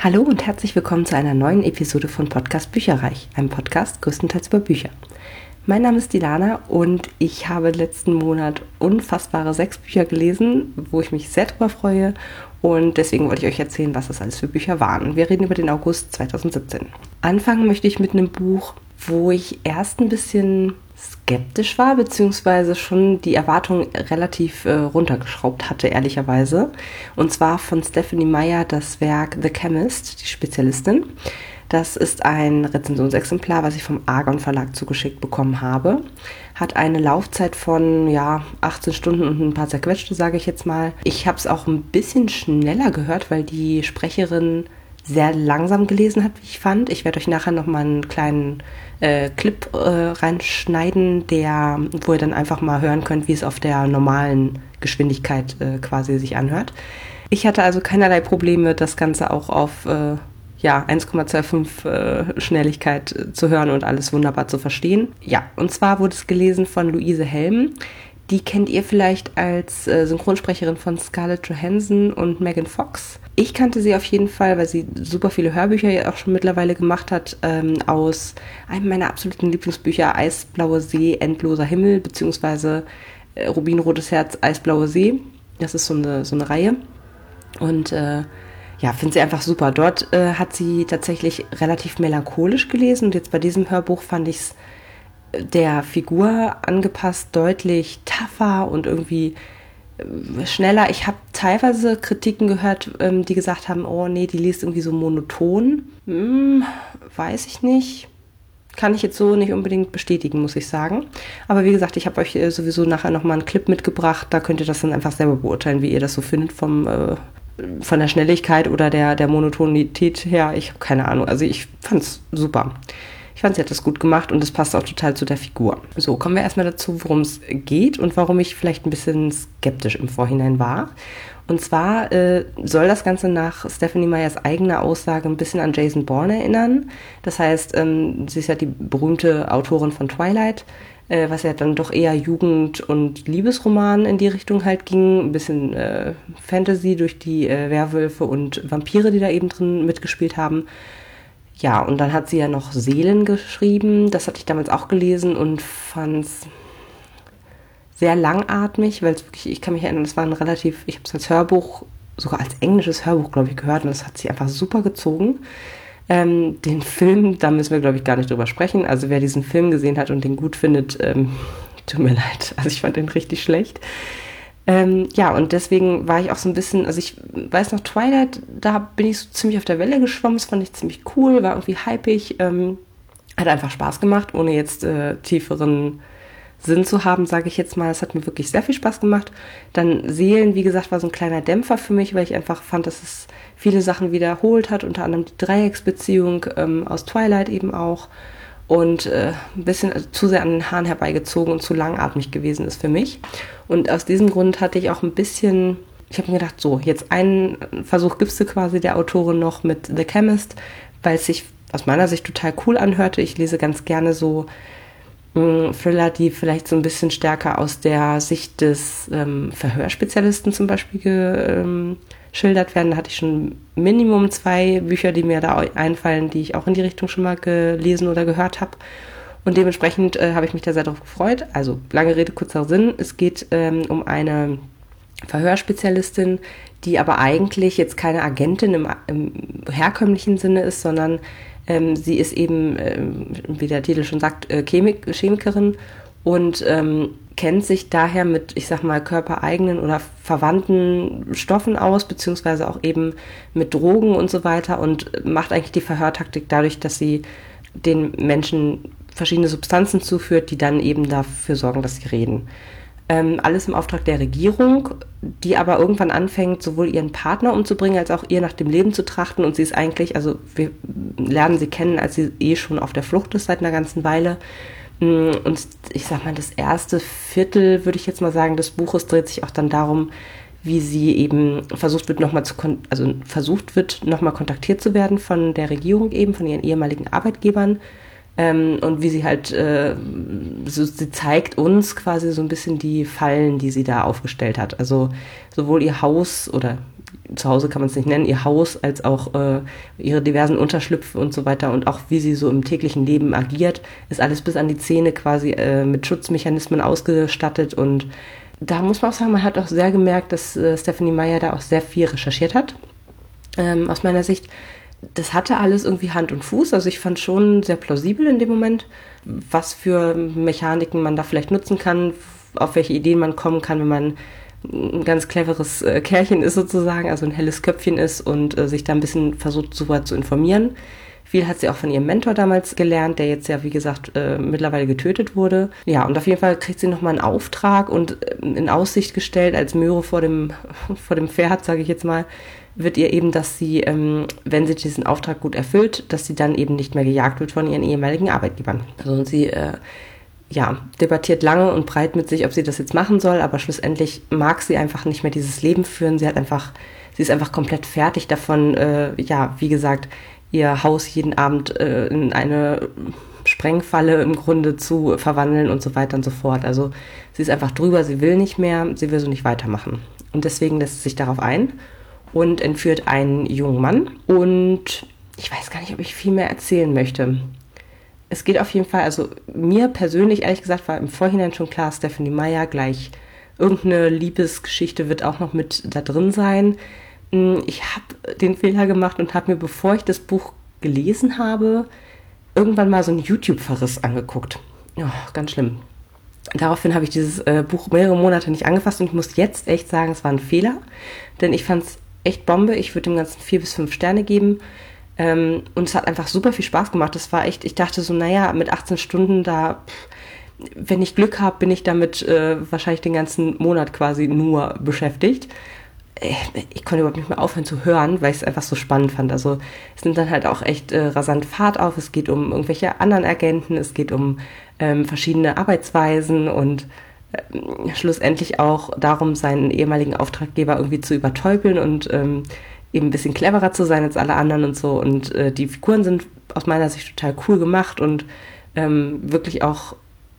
Hallo und herzlich willkommen zu einer neuen Episode von Podcast Bücherreich, einem Podcast größtenteils über Bücher. Mein Name ist Dilana und ich habe letzten Monat unfassbare sechs Bücher gelesen, wo ich mich sehr darüber freue und deswegen wollte ich euch erzählen, was das alles für Bücher waren. Wir reden über den August 2017. Anfangen möchte ich mit einem Buch, wo ich erst ein bisschen skeptisch war, beziehungsweise schon die Erwartungen relativ äh, runtergeschraubt hatte, ehrlicherweise. Und zwar von Stephanie Meyer das Werk The Chemist, die Spezialistin. Das ist ein Rezensionsexemplar, was ich vom Argon Verlag zugeschickt bekommen habe. Hat eine Laufzeit von ja 18 Stunden und ein paar zerquetschte, sage ich jetzt mal. Ich habe es auch ein bisschen schneller gehört, weil die Sprecherin sehr langsam gelesen hat, wie ich fand. Ich werde euch nachher noch mal einen kleinen äh, Clip äh, reinschneiden, der, wo ihr dann einfach mal hören könnt, wie es auf der normalen Geschwindigkeit äh, quasi sich anhört. Ich hatte also keinerlei Probleme, das Ganze auch auf äh, ja, 1,25 äh, Schnelligkeit äh, zu hören und alles wunderbar zu verstehen. Ja, und zwar wurde es gelesen von Luise Helm. Die kennt ihr vielleicht als äh, Synchronsprecherin von Scarlett Johansson und Megan Fox. Ich kannte sie auf jeden Fall, weil sie super viele Hörbücher ja auch schon mittlerweile gemacht hat, ähm, aus einem meiner absoluten Lieblingsbücher, Eisblaue See, Endloser Himmel, beziehungsweise äh, Rubinrotes Herz, Eisblaue See. Das ist so eine, so eine Reihe. Und äh, ja, finde sie einfach super. Dort äh, hat sie tatsächlich relativ melancholisch gelesen und jetzt bei diesem Hörbuch fand ich es der Figur angepasst, deutlich tougher und irgendwie äh, schneller. Ich habe teilweise Kritiken gehört, ähm, die gesagt haben, oh nee, die liest irgendwie so monoton. Hm, weiß ich nicht. Kann ich jetzt so nicht unbedingt bestätigen, muss ich sagen. Aber wie gesagt, ich habe euch äh, sowieso nachher nochmal einen Clip mitgebracht. Da könnt ihr das dann einfach selber beurteilen, wie ihr das so findet vom, äh, von der Schnelligkeit oder der, der Monotonität her. Ich habe keine Ahnung. Also ich fand es super. Ich fand, sie hat das gut gemacht und es passt auch total zu der Figur. So, kommen wir erstmal dazu, worum es geht und warum ich vielleicht ein bisschen skeptisch im Vorhinein war. Und zwar äh, soll das Ganze nach Stephanie Meyers eigener Aussage ein bisschen an Jason Bourne erinnern. Das heißt, ähm, sie ist ja die berühmte Autorin von Twilight, äh, was ja dann doch eher Jugend- und Liebesroman in die Richtung halt ging. Ein bisschen äh, Fantasy durch die äh, Werwölfe und Vampire, die da eben drin mitgespielt haben. Ja, und dann hat sie ja noch Seelen geschrieben. Das hatte ich damals auch gelesen und fand es sehr langatmig, weil es wirklich, ich kann mich erinnern, das war ein relativ, ich habe es als Hörbuch, sogar als englisches Hörbuch, glaube ich, gehört und das hat sie einfach super gezogen. Ähm, den Film, da müssen wir, glaube ich, gar nicht drüber sprechen. Also wer diesen Film gesehen hat und den gut findet, ähm, tut mir leid. Also ich fand den richtig schlecht. Ähm, ja, und deswegen war ich auch so ein bisschen, also ich weiß noch, Twilight, da bin ich so ziemlich auf der Welle geschwommen, das fand ich ziemlich cool, war irgendwie hypig, ähm, hat einfach Spaß gemacht, ohne jetzt äh, tieferen Sinn zu haben, sage ich jetzt mal. Es hat mir wirklich sehr viel Spaß gemacht. Dann Seelen, wie gesagt, war so ein kleiner Dämpfer für mich, weil ich einfach fand, dass es viele Sachen wiederholt hat, unter anderem die Dreiecksbeziehung ähm, aus Twilight eben auch und äh, ein bisschen zu sehr an den Haaren herbeigezogen und zu langatmig gewesen ist für mich. Und aus diesem Grund hatte ich auch ein bisschen, ich habe mir gedacht, so, jetzt einen Versuch gibst du quasi der Autorin noch mit The Chemist, weil es sich aus meiner Sicht total cool anhörte. Ich lese ganz gerne so mh, mm, Thriller, die vielleicht so ein bisschen stärker aus der Sicht des ähm, Verhörspezialisten zum Beispiel ähm, geschildert werden. Da hatte ich schon Minimum zwei Bücher, die mir da einfallen, die ich auch in die Richtung schon mal gelesen oder gehört habe. Und dementsprechend äh, habe ich mich da sehr darauf gefreut. Also lange Rede, kurzer Sinn. Es geht ähm, um eine Verhörspezialistin, die aber eigentlich jetzt keine Agentin im, im herkömmlichen Sinne ist, sondern ähm, sie ist eben, ähm, wie der Titel schon sagt, äh, Chemik Chemikerin und ähm, kennt sich daher mit, ich sag mal, körpereigenen oder verwandten Stoffen aus, beziehungsweise auch eben mit Drogen und so weiter und macht eigentlich die Verhörtaktik dadurch, dass sie den Menschen verschiedene Substanzen zuführt, die dann eben dafür sorgen, dass sie reden. Ähm, alles im Auftrag der Regierung, die aber irgendwann anfängt, sowohl ihren Partner umzubringen, als auch ihr nach dem Leben zu trachten. Und sie ist eigentlich, also wir lernen sie kennen, als sie eh schon auf der Flucht ist seit einer ganzen Weile und ich sag mal, das erste Viertel, würde ich jetzt mal sagen, des Buches dreht sich auch dann darum, wie sie eben versucht wird, nochmal zu, also versucht wird, nochmal kontaktiert zu werden von der Regierung eben, von ihren ehemaligen Arbeitgebern. Ähm, und wie sie halt, äh, so, sie zeigt uns quasi so ein bisschen die Fallen, die sie da aufgestellt hat. Also sowohl ihr Haus oder zu Hause kann man es nicht nennen, ihr Haus, als auch äh, ihre diversen Unterschlüpfe und so weiter und auch wie sie so im täglichen Leben agiert, ist alles bis an die Zähne quasi äh, mit Schutzmechanismen ausgestattet und da muss man auch sagen, man hat auch sehr gemerkt, dass äh, Stephanie Meyer da auch sehr viel recherchiert hat. Ähm, aus meiner Sicht, das hatte alles irgendwie Hand und Fuß. Also ich fand schon sehr plausibel in dem Moment, was für Mechaniken man da vielleicht nutzen kann, auf welche Ideen man kommen kann, wenn man ein ganz cleveres äh, Kerlchen ist sozusagen, also ein helles Köpfchen ist und äh, sich da ein bisschen versucht, weit zu informieren. Viel hat sie auch von ihrem Mentor damals gelernt, der jetzt ja, wie gesagt, äh, mittlerweile getötet wurde. Ja, und auf jeden Fall kriegt sie nochmal einen Auftrag und äh, in Aussicht gestellt, als Möhre vor dem, vor dem Pferd, sage ich jetzt mal, wird ihr eben, dass sie, ähm, wenn sie diesen Auftrag gut erfüllt, dass sie dann eben nicht mehr gejagt wird von ihren ehemaligen Arbeitgebern. Also und sie äh, ja, debattiert lange und breit mit sich, ob sie das jetzt machen soll, aber schlussendlich mag sie einfach nicht mehr dieses Leben führen. Sie hat einfach, sie ist einfach komplett fertig davon, äh, ja, wie gesagt, ihr Haus jeden Abend äh, in eine Sprengfalle im Grunde zu verwandeln und so weiter und so fort. Also sie ist einfach drüber, sie will nicht mehr, sie will so nicht weitermachen. Und deswegen lässt sie sich darauf ein und entführt einen jungen Mann. Und ich weiß gar nicht, ob ich viel mehr erzählen möchte es geht auf jeden Fall, also mir persönlich, ehrlich gesagt, war im Vorhinein schon klar, Stephanie Meyer gleich irgendeine Liebesgeschichte wird auch noch mit da drin sein. Hm, ich habe den Fehler gemacht und habe mir, bevor ich das Buch gelesen habe, irgendwann mal so einen YouTube-Verriss angeguckt. Oh, ganz schlimm. Daraufhin habe ich dieses äh, Buch mehrere Monate nicht angefasst und ich muss jetzt echt sagen, es war ein Fehler, denn ich fand es echt Bombe. Ich würde dem Ganzen vier bis fünf Sterne geben. Ähm, und es hat einfach super viel Spaß gemacht. Das war echt, ich dachte so, naja, mit 18 Stunden da, wenn ich Glück habe, bin ich damit äh, wahrscheinlich den ganzen Monat quasi nur beschäftigt. Äh, ich konnte überhaupt nicht mehr aufhören zu hören, weil ich es einfach so spannend fand. Also es nimmt dann halt auch echt äh, rasant Fahrt auf. Es geht um irgendwelche anderen Agenten, es geht um ähm, verschiedene Arbeitsweisen und äh, schlussendlich auch darum, seinen ehemaligen Auftraggeber irgendwie zu übertäubeln und ähm, eben ein bisschen cleverer zu sein als alle anderen und so. Und äh, die Figuren sind aus meiner Sicht total cool gemacht und ähm, wirklich auch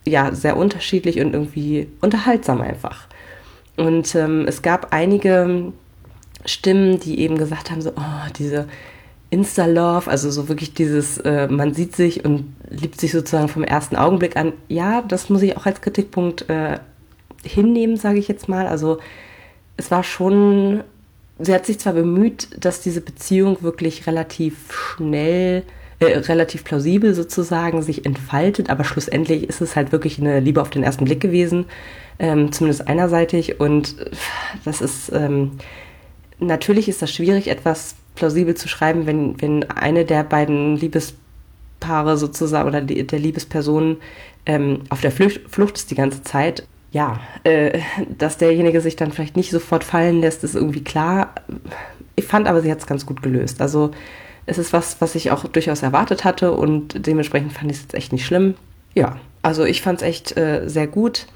ja sehr unterschiedlich und irgendwie unterhaltsam einfach. Und ähm, es gab einige Stimmen, die eben gesagt haben, so, oh, diese Insta-Love, also so wirklich dieses, äh, man sieht sich und liebt sich sozusagen vom ersten Augenblick an. Ja, das muss ich auch als Kritikpunkt äh, hinnehmen, sage ich jetzt mal. Also es war schon sie hat sich zwar bemüht, dass diese Beziehung wirklich relativ schnell, äh, relativ plausibel sozusagen sich entfaltet, aber schlussendlich ist es halt wirklich eine Liebe auf den ersten Blick gewesen, ähm, zumindest einerseitig. Und das ist, ähm, natürlich ist das schwierig, etwas plausibel zu schreiben, wenn, wenn eine der beiden Liebespaare sozusagen oder die, der Liebespersonen ähm, auf der Flucht, Flucht ist die ganze Zeit ja, äh, dass derjenige sich dann vielleicht nicht sofort fallen lässt, ist irgendwie klar. Ich fand aber, sie hat es ganz gut gelöst. Also es ist was, was ich auch durchaus erwartet hatte und dementsprechend fand ich es jetzt echt nicht schlimm. Ja, also ich fand es echt äh, sehr gut.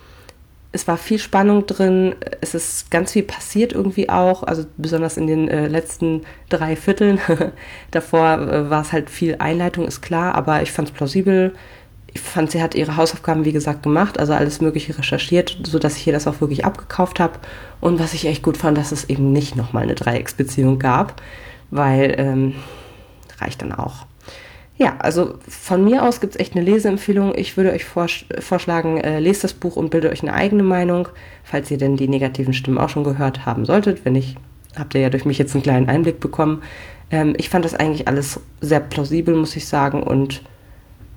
Es war viel Spannung drin, es ist ganz viel passiert irgendwie auch, also besonders in den äh, letzten drei Vierteln. Davor äh, war es halt viel Einleitung, ist klar, aber ich fand es plausibel ich fand, sie hat ihre Hausaufgaben, wie gesagt, gemacht, also alles Mögliche recherchiert, sodass ich ihr das auch wirklich abgekauft habe. Und was ich echt gut fand, dass es eben nicht nochmal eine Dreiecksbeziehung gab, weil ähm, reicht dann auch. Ja, also von mir aus gibt es echt eine Leseempfehlung. Ich würde euch vors vorschlagen, äh, lest das Buch und bildet euch eine eigene Meinung, falls ihr denn die negativen Stimmen auch schon gehört haben solltet. Wenn nicht, habt ihr ja durch mich jetzt einen kleinen Einblick bekommen. Ähm, ich fand das eigentlich alles sehr plausibel, muss ich sagen, und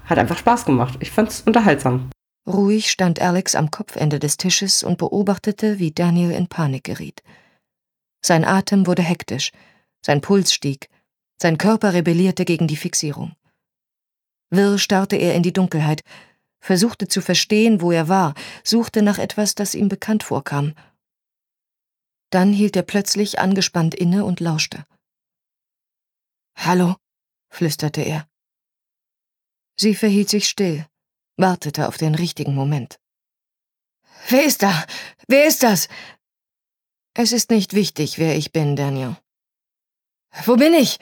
hat einfach Spaß gemacht. Ich fand's unterhaltsam. Ruhig stand Alex am Kopfende des Tisches und beobachtete, wie Daniel in Panik geriet. Sein Atem wurde hektisch, sein Puls stieg, sein Körper rebellierte gegen die Fixierung. Wirr starrte er in die Dunkelheit, versuchte zu verstehen, wo er war, suchte nach etwas, das ihm bekannt vorkam. Dann hielt er plötzlich angespannt inne und lauschte. Hallo, flüsterte er. Sie verhielt sich still, wartete auf den richtigen Moment. Wer ist da? Wer ist das? Es ist nicht wichtig, wer ich bin, Daniel. Wo bin ich?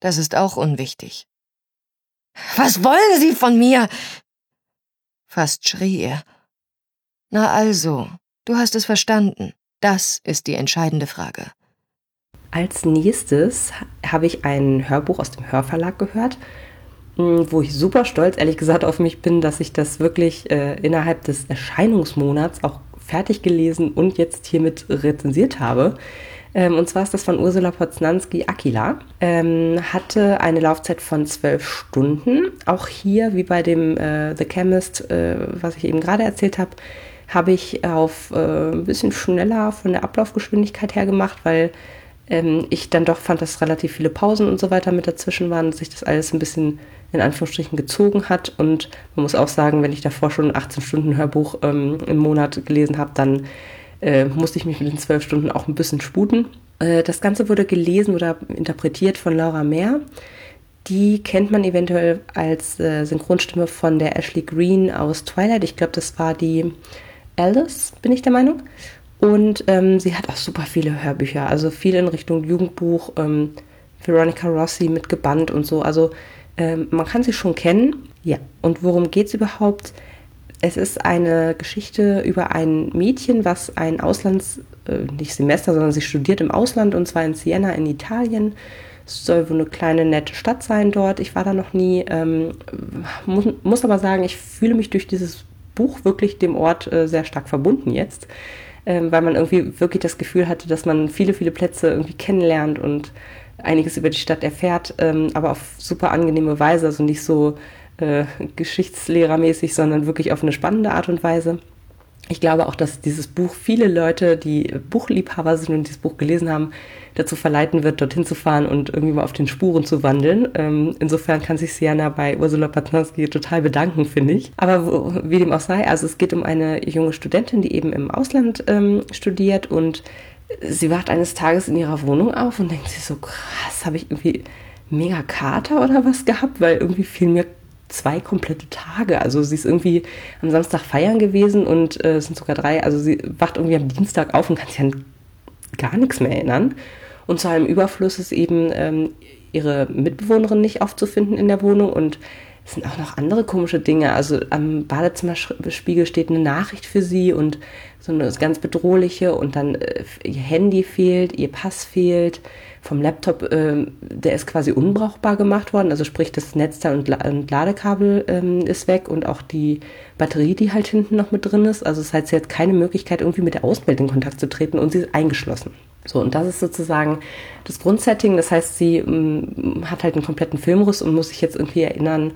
Das ist auch unwichtig. Was wollen Sie von mir? Fast schrie er. Na also, du hast es verstanden. Das ist die entscheidende Frage. Als nächstes habe ich ein Hörbuch aus dem Hörverlag gehört, wo ich super stolz, ehrlich gesagt, auf mich bin, dass ich das wirklich äh, innerhalb des Erscheinungsmonats auch fertig gelesen und jetzt hiermit rezensiert habe. Ähm, und zwar ist das von Ursula Poznanski Aquila. Ähm, hatte eine Laufzeit von zwölf Stunden. Auch hier, wie bei dem äh, The Chemist, äh, was ich eben gerade erzählt habe, habe ich auf äh, ein bisschen schneller von der Ablaufgeschwindigkeit her gemacht, weil ähm, ich dann doch fand, dass relativ viele Pausen und so weiter mit dazwischen waren, dass sich das alles ein bisschen in Anführungsstrichen gezogen hat. Und man muss auch sagen, wenn ich davor schon ein 18 Stunden Hörbuch ähm, im Monat gelesen habe, dann äh, musste ich mich mit den zwölf Stunden auch ein bisschen sputen. Äh, das Ganze wurde gelesen oder interpretiert von Laura Mehr. Die kennt man eventuell als äh, Synchronstimme von der Ashley Green aus Twilight. Ich glaube, das war die Alice, bin ich der Meinung. Und ähm, sie hat auch super viele Hörbücher, also viel in Richtung Jugendbuch, ähm, Veronica Rossi mit gebannt und so. Also ähm, man kann sie schon kennen. Ja, und worum geht es überhaupt? Es ist eine Geschichte über ein Mädchen, was ein Auslands, äh, nicht Semester, sondern sie studiert im Ausland und zwar in Siena in Italien. Es soll wohl eine kleine nette Stadt sein dort. Ich war da noch nie. Ähm, muss, muss, aber sagen, ich fühle mich durch dieses Buch wirklich dem Ort äh, sehr stark verbunden jetzt, ähm, weil man irgendwie wirklich das Gefühl hatte, dass man viele, viele Plätze irgendwie kennenlernt und einiges über die Stadt erfährt, ähm, aber auf super angenehme Weise, also nicht so äh, geschichtslehrermäßig, sondern wirklich auf eine spannende Art und Weise. Ich glaube auch, dass dieses Buch viele Leute, die Buchliebhaber sind und dieses Buch gelesen haben, dazu verleiten wird, dorthin zu fahren und irgendwie mal auf den Spuren zu wandeln. Ähm, insofern kann sich Sienna bei Ursula Patnowski total bedanken, finde ich. Aber wo, wie dem auch sei, also es geht um eine junge Studentin, die eben im Ausland ähm, studiert und sie wacht eines Tages in ihrer Wohnung auf und denkt sich so, krass, habe ich irgendwie mega Kater oder was gehabt, weil irgendwie fiel mir zwei komplette Tage. Also sie ist irgendwie am Samstag feiern gewesen und äh, es sind sogar drei. Also sie wacht irgendwie am Dienstag auf und kann sich an gar nichts mehr erinnern. Und zu einem Überfluss ist eben ähm, ihre Mitbewohnerin nicht aufzufinden in der Wohnung und es sind auch noch andere komische Dinge. Also am Badezimmerspiegel steht eine Nachricht für sie und so eine ganz bedrohliche und dann äh, ihr Handy fehlt, ihr Pass fehlt vom Laptop, äh, der ist quasi unbrauchbar gemacht worden. Also sprich, das Netzteil und, La und Ladekabel ähm, ist weg und auch die Batterie, die halt hinten noch mit drin ist. Also das heißt, sie hat keine Möglichkeit, irgendwie mit der Außenwelt in Kontakt zu treten und sie ist eingeschlossen. So, und das ist sozusagen das Grundsetting. Das heißt, sie ähm, hat halt einen kompletten Filmriss und muss sich jetzt irgendwie erinnern,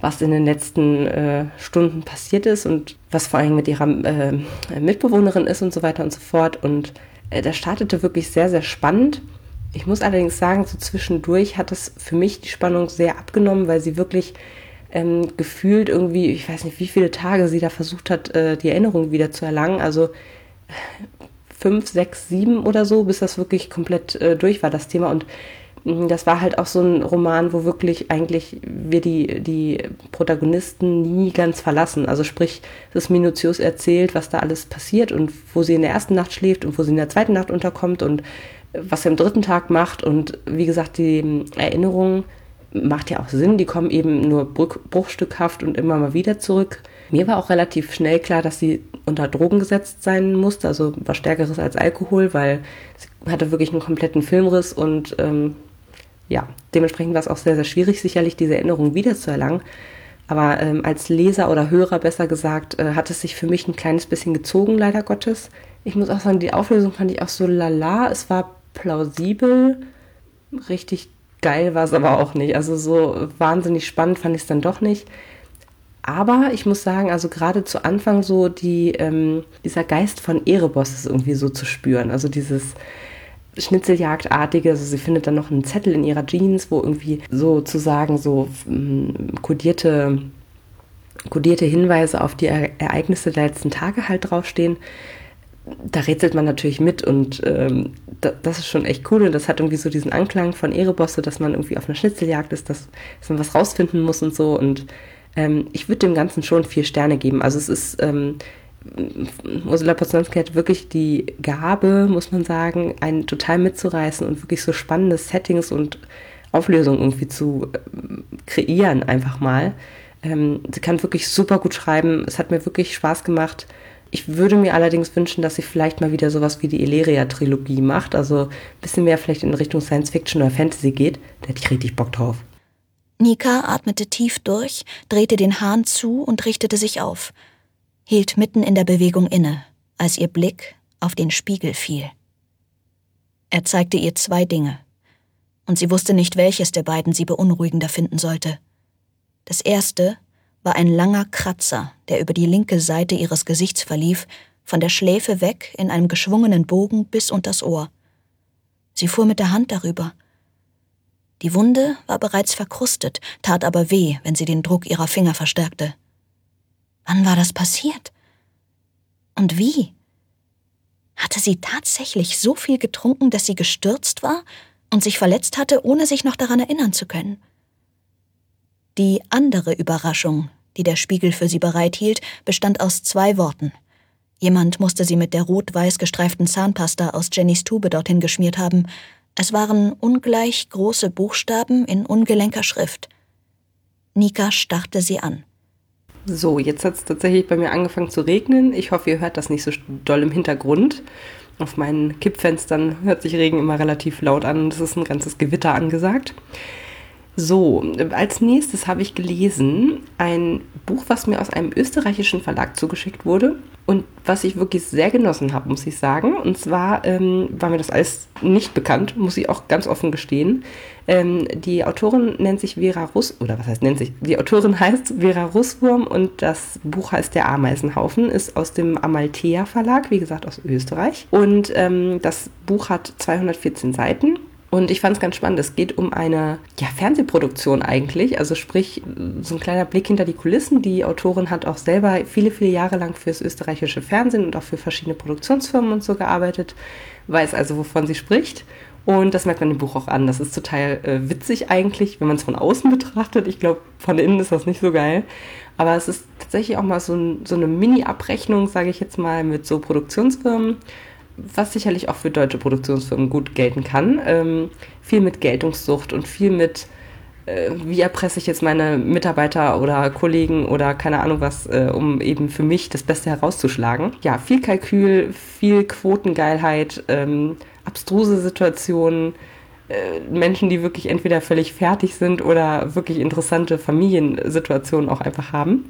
was in den letzten äh, Stunden passiert ist und was vor allem mit ihrer äh, Mitbewohnerin ist und so weiter und so fort. Und äh, das startete wirklich sehr, sehr spannend. Ich muss allerdings sagen, so zwischendurch hat es für mich die Spannung sehr abgenommen, weil sie wirklich ähm, gefühlt irgendwie, ich weiß nicht, wie viele Tage sie da versucht hat, äh, die Erinnerung wieder zu erlangen. Also fünf, sechs, sieben oder so, bis das wirklich komplett äh, durch war, das Thema. Und das war halt auch so ein Roman, wo wirklich eigentlich wir die, die Protagonisten nie ganz verlassen. Also sprich, es ist minutiös erzählt, was da alles passiert und wo sie in der ersten Nacht schläft und wo sie in der zweiten Nacht unterkommt und was er am dritten Tag macht. Und wie gesagt, die Erinnerungen macht ja auch Sinn. Die kommen eben nur bruchstückhaft und immer mal wieder zurück. Mir war auch relativ schnell klar, dass sie unter Drogen gesetzt sein musste, also was Stärkeres als Alkohol, weil sie hatte wirklich einen kompletten Filmriss und ähm, ja, dementsprechend war es auch sehr, sehr schwierig, sicherlich diese Erinnerung wiederzuerlangen. Aber ähm, als Leser oder Hörer besser gesagt, äh, hat es sich für mich ein kleines bisschen gezogen, leider Gottes. Ich muss auch sagen, die Auflösung fand ich auch so lala. Es war plausibel. Richtig geil war es aber auch nicht. Also so wahnsinnig spannend fand ich es dann doch nicht. Aber ich muss sagen, also gerade zu Anfang so die, ähm, dieser Geist von Erebos ist irgendwie so zu spüren. Also dieses Schnitzeljagdartige, also sie findet dann noch einen Zettel in ihrer Jeans, wo irgendwie sozusagen so ähm, kodierte, kodierte Hinweise auf die Ereignisse der letzten Tage halt draufstehen da rätselt man natürlich mit und ähm, da, das ist schon echt cool und das hat irgendwie so diesen Anklang von Erebosse, dass man irgendwie auf einer Schnitzeljagd ist, dass, dass man was rausfinden muss und so und ähm, ich würde dem Ganzen schon vier Sterne geben. Also es ist, ähm, Ursula Poznanski hat wirklich die Gabe, muss man sagen, einen total mitzureißen und wirklich so spannende Settings und Auflösungen irgendwie zu äh, kreieren einfach mal. Ähm, sie kann wirklich super gut schreiben. Es hat mir wirklich Spaß gemacht, Ich würde mir allerdings wünschen, dass sie vielleicht mal wieder sowas wie die Illyria-Trilogie macht, also ein bisschen mehr vielleicht in Richtung Science-Fiction oder Fantasy geht. Da hätte ich richtig Bock drauf. Nika atmete tief durch, drehte den Hahn zu und richtete sich auf, hielt mitten in der Bewegung inne, als ihr Blick auf den Spiegel fiel. Er zeigte ihr zwei Dinge, und sie wusste nicht, welches der beiden sie beunruhigender finden sollte. Das erste war ein langer Kratzer, der über die linke Seite ihres Gesichts verlief, von der Schläfe weg in einem geschwungenen Bogen bis unters Ohr. Sie fuhr mit der Hand darüber – die Wunde war bereits verkrustet, tat aber weh, wenn sie den Druck ihrer Finger verstärkte. Wann war das passiert? Und wie? Hatte sie tatsächlich so viel getrunken, dass sie gestürzt war und sich verletzt hatte, ohne sich noch daran erinnern zu können? Die andere Überraschung, die der Spiegel für sie bereithielt, bestand aus zwei Worten. Jemand musste sie mit der rot-weiß gestreiften Zahnpasta aus Jennys Tube dorthin geschmiert haben, es waren ungleich große Buchstaben in ungelenker Schrift. Nika starrte sie an. So, jetzt hat es tatsächlich bei mir angefangen zu regnen. Ich hoffe, ihr hört das nicht so doll im Hintergrund. Auf meinen Kippfenstern hört sich Regen immer relativ laut an. Es ist ein ganzes Gewitter angesagt. So, als nächstes habe ich gelesen ein Buch, was mir aus einem österreichischen Verlag zugeschickt wurde und was ich wirklich sehr genossen habe, muss ich sagen. Und zwar ähm, war mir das alles nicht bekannt, muss ich auch ganz offen gestehen. Ähm, die Autorin nennt sich Vera Russ, oder was heißt nennt sich? Die Autorin heißt Vera Russwurm und das Buch heißt Der Ameisenhaufen, ist aus dem Amalthea Verlag, wie gesagt aus Österreich. Und ähm, das Buch hat 214 Seiten und ich fand es ganz spannend. Es geht um eine ja, Fernsehproduktion eigentlich. Also sprich, so ein kleiner Blick hinter die Kulissen. Die Autorin hat auch selber viele, viele Jahre lang fürs österreichische Fernsehen und auch für verschiedene Produktionsfirmen und so gearbeitet. Weiß also, wovon sie spricht. Und das merkt man im Buch auch an. Das ist total äh, witzig eigentlich, wenn man es von außen betrachtet. Ich glaube, von innen ist das nicht so geil. Aber es ist tatsächlich auch mal so, ein, so eine Mini-Abrechnung, sage ich jetzt mal, mit so Produktionsfirmen was sicherlich auch für deutsche Produktionsfirmen gut gelten kann. Ähm, viel mit Geltungssucht und viel mit, äh, wie erpresse ich jetzt meine Mitarbeiter oder Kollegen oder keine Ahnung was, äh, um eben für mich das Beste herauszuschlagen. Ja, viel Kalkül, viel Quotengeilheit, ähm, abstruse Situationen, äh, Menschen, die wirklich entweder völlig fertig sind oder wirklich interessante Familiensituationen auch einfach haben.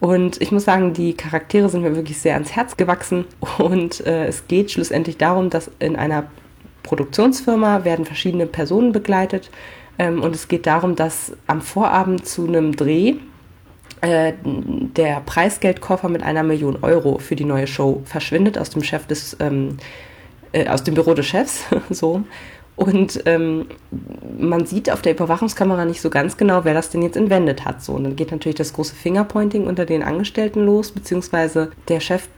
Und ich muss sagen, die Charaktere sind mir wirklich sehr ans Herz gewachsen. Und äh, es geht schlussendlich darum, dass in einer Produktionsfirma werden verschiedene Personen begleitet. Ähm, und es geht darum, dass am Vorabend zu einem Dreh äh, der Preisgeldkoffer mit einer Million Euro für die neue Show verschwindet aus dem Chef des, ähm, äh, aus dem Büro des Chefs, so. Und ähm, man sieht auf der Überwachungskamera nicht so ganz genau, wer das denn jetzt entwendet hat. So, und dann geht natürlich das große Fingerpointing unter den Angestellten los, beziehungsweise der Chef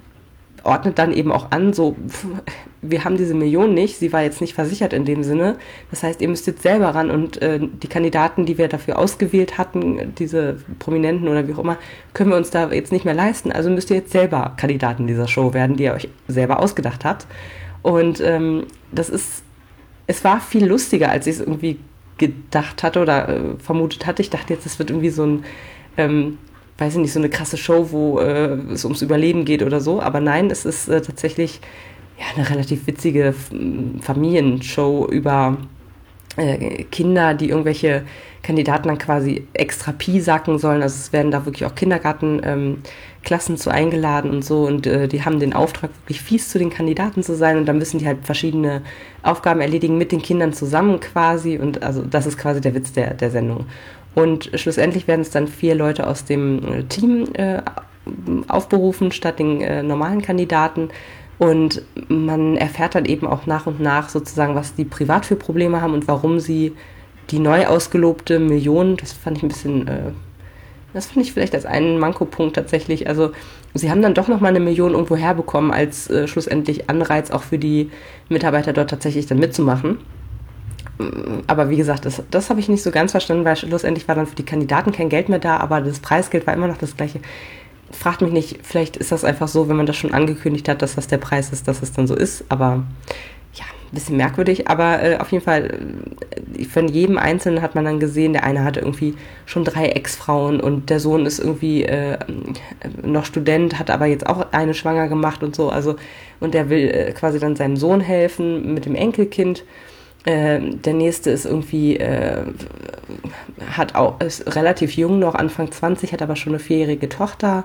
ordnet dann eben auch an, so, wir haben diese Million nicht, sie war jetzt nicht versichert in dem Sinne. Das heißt, ihr müsst jetzt selber ran und äh, die Kandidaten, die wir dafür ausgewählt hatten, diese Prominenten oder wie auch immer, können wir uns da jetzt nicht mehr leisten. Also müsst ihr jetzt selber Kandidaten dieser Show werden, die ihr euch selber ausgedacht habt. Und ähm, das ist es war viel lustiger, als ich es irgendwie gedacht hatte oder äh, vermutet hatte. Ich dachte jetzt, es wird irgendwie so ein, ähm, weiß ich nicht, so eine krasse Show, wo äh, es ums Überleben geht oder so. Aber nein, es ist äh, tatsächlich ja, eine relativ witzige Familienshow über äh, Kinder, die irgendwelche Kandidaten dann quasi extra Pi sacken sollen. Also es werden da wirklich auch Kindergartenklassen ähm, zu eingeladen und so. Und äh, die haben den Auftrag, wirklich fies zu den Kandidaten zu sein. Und dann müssen die halt verschiedene Aufgaben erledigen mit den Kindern zusammen quasi. Und also das ist quasi der Witz der, der Sendung. Und schlussendlich werden es dann vier Leute aus dem äh, Team äh, aufberufen, statt den äh, normalen Kandidaten. Und man erfährt dann eben auch nach und nach sozusagen, was die privat für Probleme haben und warum sie die neu ausgelobte Million, das fand ich ein bisschen, äh, das fand ich vielleicht als einen Mankopunkt tatsächlich. Also sie haben dann doch nochmal eine Million irgendwo herbekommen als äh, schlussendlich Anreiz auch für die Mitarbeiter dort tatsächlich dann mitzumachen. Aber wie gesagt, das, das habe ich nicht so ganz verstanden, weil schlussendlich war dann für die Kandidaten kein Geld mehr da, aber das Preisgeld war immer noch das gleiche fragt mich nicht, vielleicht ist das einfach so, wenn man das schon angekündigt hat, dass das der Preis ist, dass es dann so ist. Aber ja, bisschen merkwürdig, aber äh, auf jeden Fall, äh, von jedem Einzelnen hat man dann gesehen, der eine hatte irgendwie schon drei Ex-Frauen und der Sohn ist irgendwie äh, noch Student, hat aber jetzt auch eine schwanger gemacht und so, also und der will äh, quasi dann seinem Sohn helfen mit dem Enkelkind. Äh, der nächste ist irgendwie, äh, hat auch, ist relativ jung noch, Anfang 20, hat aber schon eine vierjährige Tochter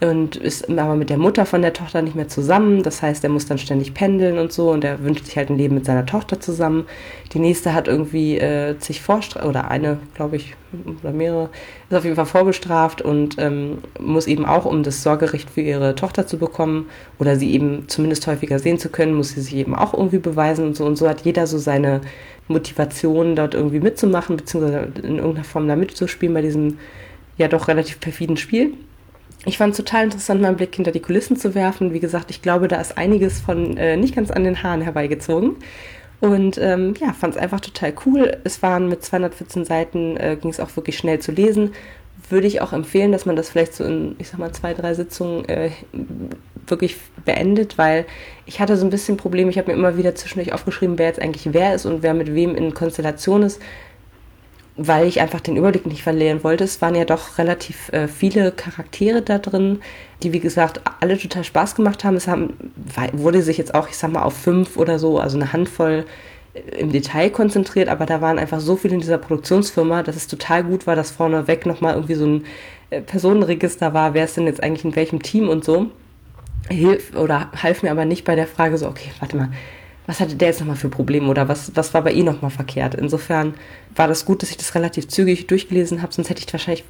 und ist aber mit der Mutter von der Tochter nicht mehr zusammen. Das heißt, er muss dann ständig pendeln und so und er wünscht sich halt ein Leben mit seiner Tochter zusammen. Die nächste hat irgendwie äh, sich vorstraft, oder eine, glaube ich, oder mehrere, ist auf jeden Fall vorbestraft und ähm, muss eben auch, um das Sorgerecht für ihre Tochter zu bekommen oder sie eben zumindest häufiger sehen zu können, muss sie sich eben auch irgendwie beweisen und so. Und so hat jeder so seine Motivation, dort irgendwie mitzumachen, beziehungsweise in irgendeiner Form da mitzuspielen bei diesem ja doch relativ perfiden Spiel ich fand es total interessant, mal einen Blick hinter die Kulissen zu werfen. Wie gesagt, ich glaube, da ist einiges von äh, nicht ganz an den Haaren herbeigezogen. Und ähm, ja, fand es einfach total cool. Es waren mit 214 Seiten, äh, ging es auch wirklich schnell zu lesen. Würde ich auch empfehlen, dass man das vielleicht so in, ich sag mal, zwei, drei Sitzungen äh, wirklich beendet, weil ich hatte so ein bisschen Probleme. Ich habe mir immer wieder zwischendurch aufgeschrieben, wer jetzt eigentlich wer ist und wer mit wem in Konstellation ist weil ich einfach den Überblick nicht verlieren wollte. Es waren ja doch relativ äh, viele Charaktere da drin, die wie gesagt alle total Spaß gemacht haben. Es haben, wurde sich jetzt auch, ich sag mal, auf fünf oder so, also eine Handvoll äh, im Detail konzentriert, aber da waren einfach so viele in dieser Produktionsfirma, dass es total gut war, dass vorneweg nochmal irgendwie so ein äh, Personenregister war, wer ist denn jetzt eigentlich in welchem Team und so. Hilf oder half mir aber nicht bei der Frage so, okay, warte mal, was hatte der jetzt nochmal für Probleme oder was, was war bei ihm nochmal verkehrt. Insofern war das gut, dass ich das relativ zügig durchgelesen habe, sonst hätte ich wahrscheinlich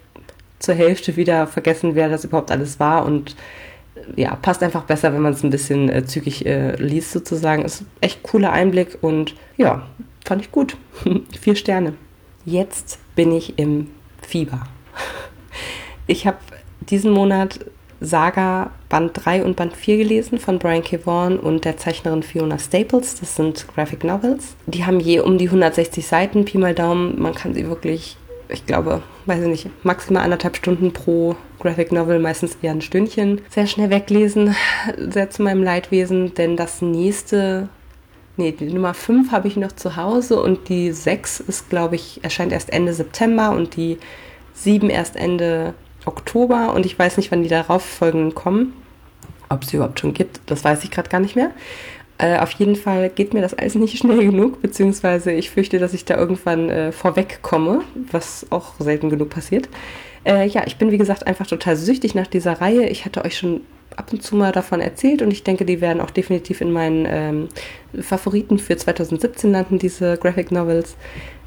zur Hälfte wieder vergessen, wer das überhaupt alles war und äh, ja, passt einfach besser, wenn man es ein bisschen äh, zügig äh, liest sozusagen. Ist echt cooler Einblick und ja, fand ich gut. Vier Sterne. Jetzt bin ich im Fieber. Ich habe diesen Monat Saga Band 3 und Band 4 gelesen von Brian K. Vaughan und der Zeichnerin Fiona Staples. Das sind Graphic Novels. Die haben je um die 160 Seiten, Pi mal Daumen. Man kann sie wirklich, ich glaube, weiß ich nicht, maximal anderthalb Stunden pro Graphic Novel, meistens eher ein Stündchen, sehr schnell weglesen. Sehr zu meinem Leidwesen, denn das nächste Nee, die Nummer 5 habe ich noch zu Hause und die 6 ist, glaube ich, erscheint erst Ende September und die 7 erst Ende Oktober und ich weiß nicht, wann die darauf folgenden kommen. Ob es überhaupt schon gibt, das weiß ich gerade gar nicht mehr. Äh, auf jeden Fall geht mir das alles nicht schnell genug, beziehungsweise ich fürchte, dass ich da irgendwann äh, vorwegkomme, was auch selten genug passiert. Äh, ja, ich bin wie gesagt einfach total süchtig nach dieser Reihe. Ich hatte euch schon ab und zu mal davon erzählt und ich denke, die werden auch definitiv in meinen ähm, Favoriten für 2017 landen, diese Graphic Novels.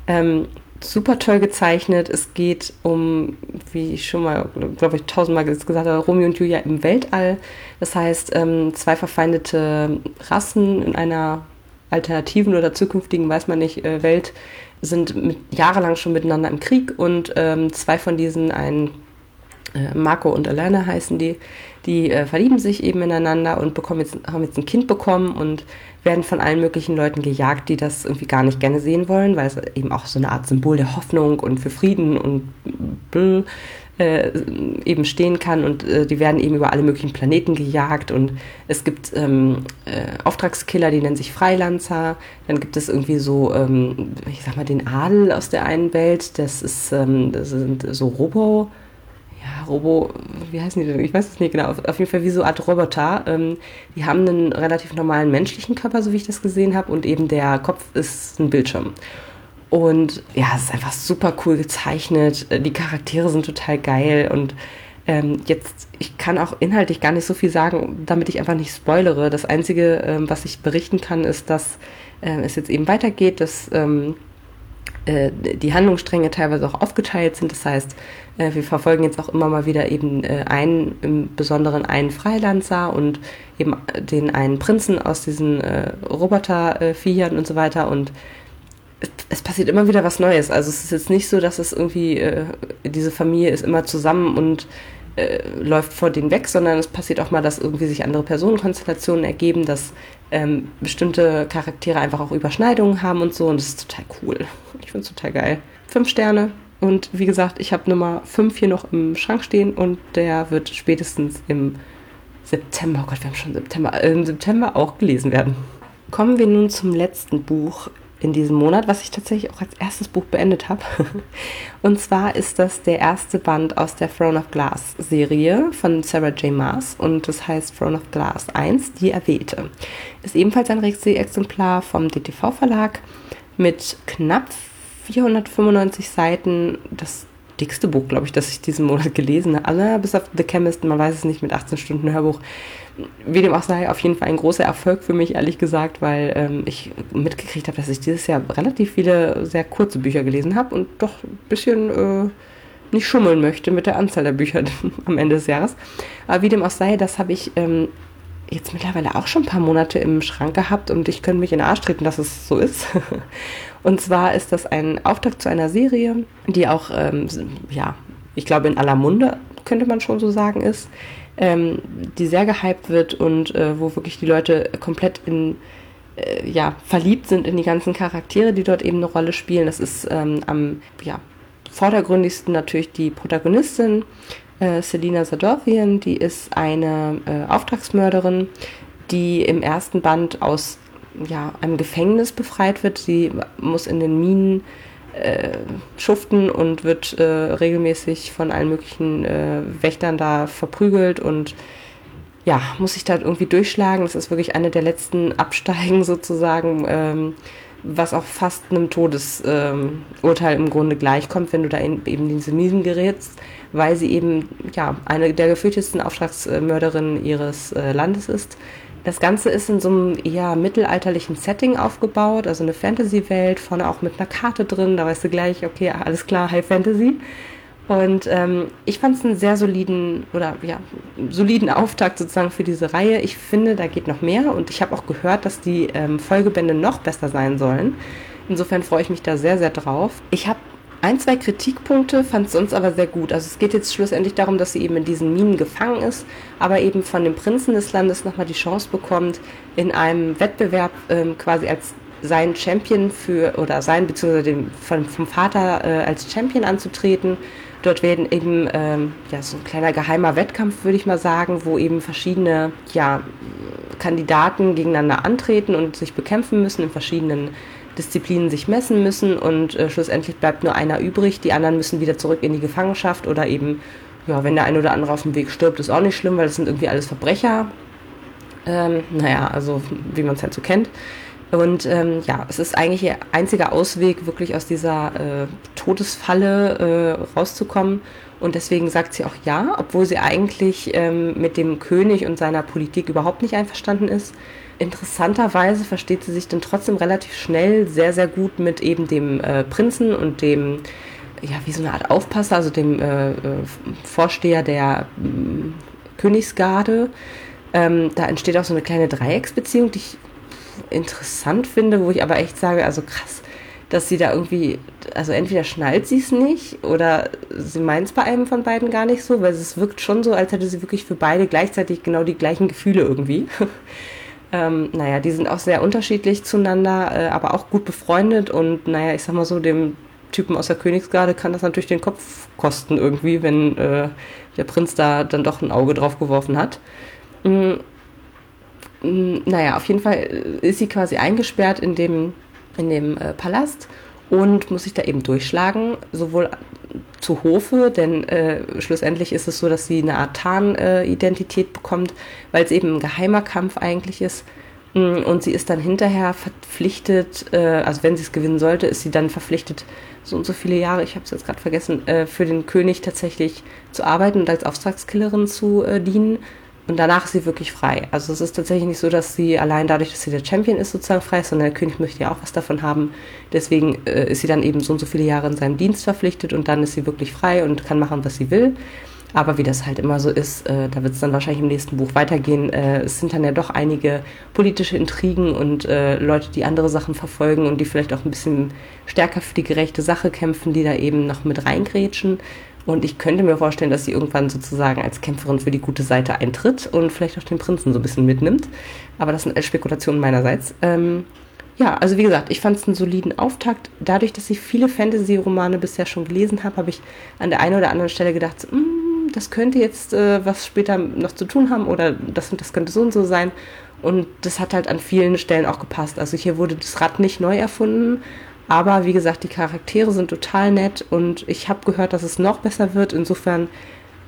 Ähm, super toll gezeichnet. Es geht um, wie ich schon mal, glaube ich, tausendmal gesagt habe, Romeo und Julia im Weltall. Das heißt, ähm, zwei verfeindete Rassen in einer alternativen oder zukünftigen, weiß man nicht, äh, Welt sind mit, jahrelang schon miteinander im Krieg und ähm, zwei von diesen, ein äh, Marco und Alana heißen die, die äh, verlieben sich eben ineinander und bekommen jetzt, haben jetzt ein Kind bekommen und werden von allen möglichen Leuten gejagt, die das irgendwie gar nicht gerne sehen wollen, weil es eben auch so eine Art Symbol der Hoffnung und für Frieden und bl, äh, eben stehen kann. Und äh, die werden eben über alle möglichen Planeten gejagt. Und es gibt ähm, äh, Auftragskiller, die nennen sich Freilanzer, dann gibt es irgendwie so, ähm, ich sag mal, den Adel aus der einen Welt, das ist, ähm, das sind so Robo- ja, Robo, wie heißen die denn? Ich weiß es nicht genau. Auf, auf jeden Fall wie so eine Art Roboter. Ähm, die haben einen relativ normalen menschlichen Körper, so wie ich das gesehen habe, und eben der Kopf ist ein Bildschirm. Und ja, es ist einfach super cool gezeichnet. Die Charaktere sind total geil und ähm, jetzt, ich kann auch inhaltlich gar nicht so viel sagen, damit ich einfach nicht spoilere. Das Einzige, ähm, was ich berichten kann, ist, dass äh, es jetzt eben weitergeht, dass ähm, äh, die Handlungsstränge teilweise auch aufgeteilt sind. Das heißt, äh, wir verfolgen jetzt auch immer mal wieder eben äh, einen, im Besonderen einen Freilanzer und eben den einen Prinzen aus diesen Roboterviechern und so weiter und es passiert immer wieder was Neues. Also es ist jetzt nicht so, dass es irgendwie, diese Familie ist immer zusammen und äh, läuft vor denen weg, sondern es passiert auch mal, dass irgendwie sich andere Personenkonstellationen ergeben, dass ähm, bestimmte Charaktere einfach auch Überschneidungen haben und so und das ist total cool. Ich finde es total geil. Fünf Sterne und wie gesagt, ich habe Nummer fünf hier noch im Schrank stehen und der wird spätestens im September, oh Gott, wir haben schon September, äh, im September auch gelesen werden. Kommen wir nun zum letzten Buch in diesem Monat, was ich tatsächlich auch als erstes Buch beendet habe. Und zwar ist das der erste Band aus der Throne of Glass Serie von Sarah J. Maas und das heißt Throne of Glass 1, die Erwählte. Ist ebenfalls ein Rechtssee-Exemplar vom DTV Verlag mit knapp 495 Seiten. Das dickste Buch, glaube ich, das ich diesen Monat gelesen habe. Also bis auf The Chemist, man weiß es nicht, mit 18 Stunden Hörbuch. Wie dem auch sei, auf jeden Fall ein großer Erfolg für mich, ehrlich gesagt, weil ähm, ich mitgekriegt habe, dass ich dieses Jahr relativ viele sehr kurze Bücher gelesen habe und doch ein bisschen äh, nicht schummeln möchte mit der Anzahl der Bücher am Ende des Jahres. Aber wie dem auch sei, das habe ich ähm, jetzt mittlerweile auch schon ein paar Monate im Schrank gehabt und ich könnte mich in den Arsch treten, dass es so ist. Und zwar ist das ein Auftakt zu einer Serie, die auch, ähm, ja, ich glaube in aller Munde, könnte man schon so sagen, ist, ähm, die sehr gehypt wird und äh, wo wirklich die Leute komplett in, äh, ja, verliebt sind in die ganzen Charaktere, die dort eben eine Rolle spielen. Das ist ähm, am, ja, vordergründigsten natürlich die Protagonistin, äh, Selina Sadorfian, die ist eine äh, Auftragsmörderin, die im ersten Band aus ja, einem Gefängnis befreit wird. Sie muss in den Minen äh, schuften und wird äh, regelmäßig von allen möglichen äh, Wächtern da verprügelt und ja, muss sich da irgendwie durchschlagen. Das ist wirklich eine der letzten Absteigen sozusagen, ähm, was auch fast einem Todesurteil ähm, im Grunde gleichkommt, wenn du da in, eben in diese Minen gerätst, weil sie eben ja eine der gefürchtetsten Auftragsmörderinnen ihres äh, Landes ist das Ganze ist in so einem eher mittelalterlichen Setting aufgebaut, also eine Fantasy-Welt, vorne auch mit einer Karte drin, da weißt du gleich, okay, alles klar, High Fantasy. Und ähm, ich fand es einen sehr soliden oder ja, soliden Auftakt sozusagen für diese Reihe. Ich finde, da geht noch mehr und ich habe auch gehört, dass die ähm, Folgebände noch besser sein sollen. Insofern freue ich mich da sehr, sehr drauf. Ich habe ein, zwei Kritikpunkte fand es sonst aber sehr gut. Also es geht jetzt schlussendlich darum, dass sie eben in diesen Minen gefangen ist, aber eben von dem Prinzen des Landes nochmal die Chance bekommt, in einem Wettbewerb ähm, quasi als sein Champion für, oder sein, beziehungsweise dem, von, vom Vater äh, als Champion anzutreten. Dort werden eben ähm, ja, so ein kleiner geheimer Wettkampf, würde ich mal sagen, wo eben verschiedene ja, Kandidaten gegeneinander antreten und sich bekämpfen müssen in verschiedenen Disziplinen sich messen müssen und äh, schlussendlich bleibt nur einer übrig. Die anderen müssen wieder zurück in die Gefangenschaft oder eben, ja, wenn der eine oder andere auf dem Weg stirbt, ist auch nicht schlimm, weil das sind irgendwie alles Verbrecher. Ähm, naja, also wie man es halt so kennt. Und ähm, ja, es ist eigentlich ihr einziger Ausweg, wirklich aus dieser äh, Todesfalle äh, rauszukommen. Und deswegen sagt sie auch ja, obwohl sie eigentlich ähm, mit dem König und seiner Politik überhaupt nicht einverstanden ist interessanterweise versteht sie sich dann trotzdem relativ schnell sehr, sehr gut mit eben dem äh, Prinzen und dem, ja, wie so eine Art Aufpasser, also dem äh, äh Vorsteher der äh, Königsgarde. Ähm, da entsteht auch so eine kleine Dreiecksbeziehung, die ich interessant finde, wo ich aber echt sage, also krass, dass sie da irgendwie, also entweder schnallt sie es nicht oder sie meint es bei einem von beiden gar nicht so, weil es wirkt schon so, als hätte sie wirklich für beide gleichzeitig genau die gleichen Gefühle irgendwie. Ähm, naja, die sind auch sehr unterschiedlich zueinander, äh, aber auch gut befreundet und naja, ich sag mal so, dem Typen aus der Königsgarde kann das natürlich den Kopf kosten irgendwie, wenn äh, der Prinz da dann doch ein Auge drauf geworfen hat. Mm, naja, auf jeden Fall ist sie quasi eingesperrt in dem, in dem äh, Palast und muss sich da eben durchschlagen, sowohl zu Hofe, denn äh, schlussendlich ist es so, dass sie eine Art Tarn-Identität äh, bekommt, weil es eben ein geheimer Kampf eigentlich ist. Mm, und sie ist dann hinterher verpflichtet, äh, also wenn sie es gewinnen sollte, ist sie dann verpflichtet, so und so viele Jahre, ich habe es jetzt gerade vergessen, äh, für den König tatsächlich zu arbeiten und als Auftragskillerin zu äh, dienen. Und danach ist sie wirklich frei. Also es ist tatsächlich nicht so, dass sie allein dadurch, dass sie der Champion ist, sozusagen frei ist, sondern der König möchte ja auch was davon haben. Deswegen äh, ist sie dann eben so und so viele Jahre in seinem Dienst verpflichtet und dann ist sie wirklich frei und kann machen, was sie will. Aber wie das halt immer so ist, äh, da wird es dann wahrscheinlich im nächsten Buch weitergehen. Äh, es sind dann ja doch einige politische Intrigen und äh, Leute, die andere Sachen verfolgen und die vielleicht auch ein bisschen stärker für die gerechte Sache kämpfen, die da eben noch mit reingrätschen. Und ich könnte mir vorstellen, dass sie irgendwann sozusagen als Kämpferin für die gute Seite eintritt und vielleicht auch den Prinzen so ein bisschen mitnimmt. Aber das sind Spekulationen meinerseits. Ähm, ja, also wie gesagt, ich fand es einen soliden Auftakt. Dadurch, dass ich viele Fantasy-Romane bisher schon gelesen habe, habe ich an der einen oder anderen Stelle gedacht, mm, das könnte jetzt äh, was später noch zu tun haben oder das und das könnte so und so sein. Und das hat halt an vielen Stellen auch gepasst. Also hier wurde das Rad nicht neu erfunden, aber wie gesagt, die Charaktere sind total nett und ich habe gehört, dass es noch besser wird. Insofern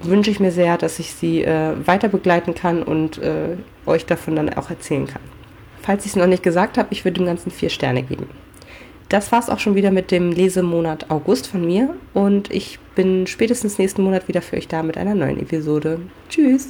wünsche ich mir sehr, dass ich sie äh, weiter begleiten kann und äh, euch davon dann auch erzählen kann. Falls ich es noch nicht gesagt habe, ich würde dem Ganzen vier Sterne geben. Das war es auch schon wieder mit dem Lesemonat August von mir und ich bin spätestens nächsten Monat wieder für euch da mit einer neuen Episode. Tschüss!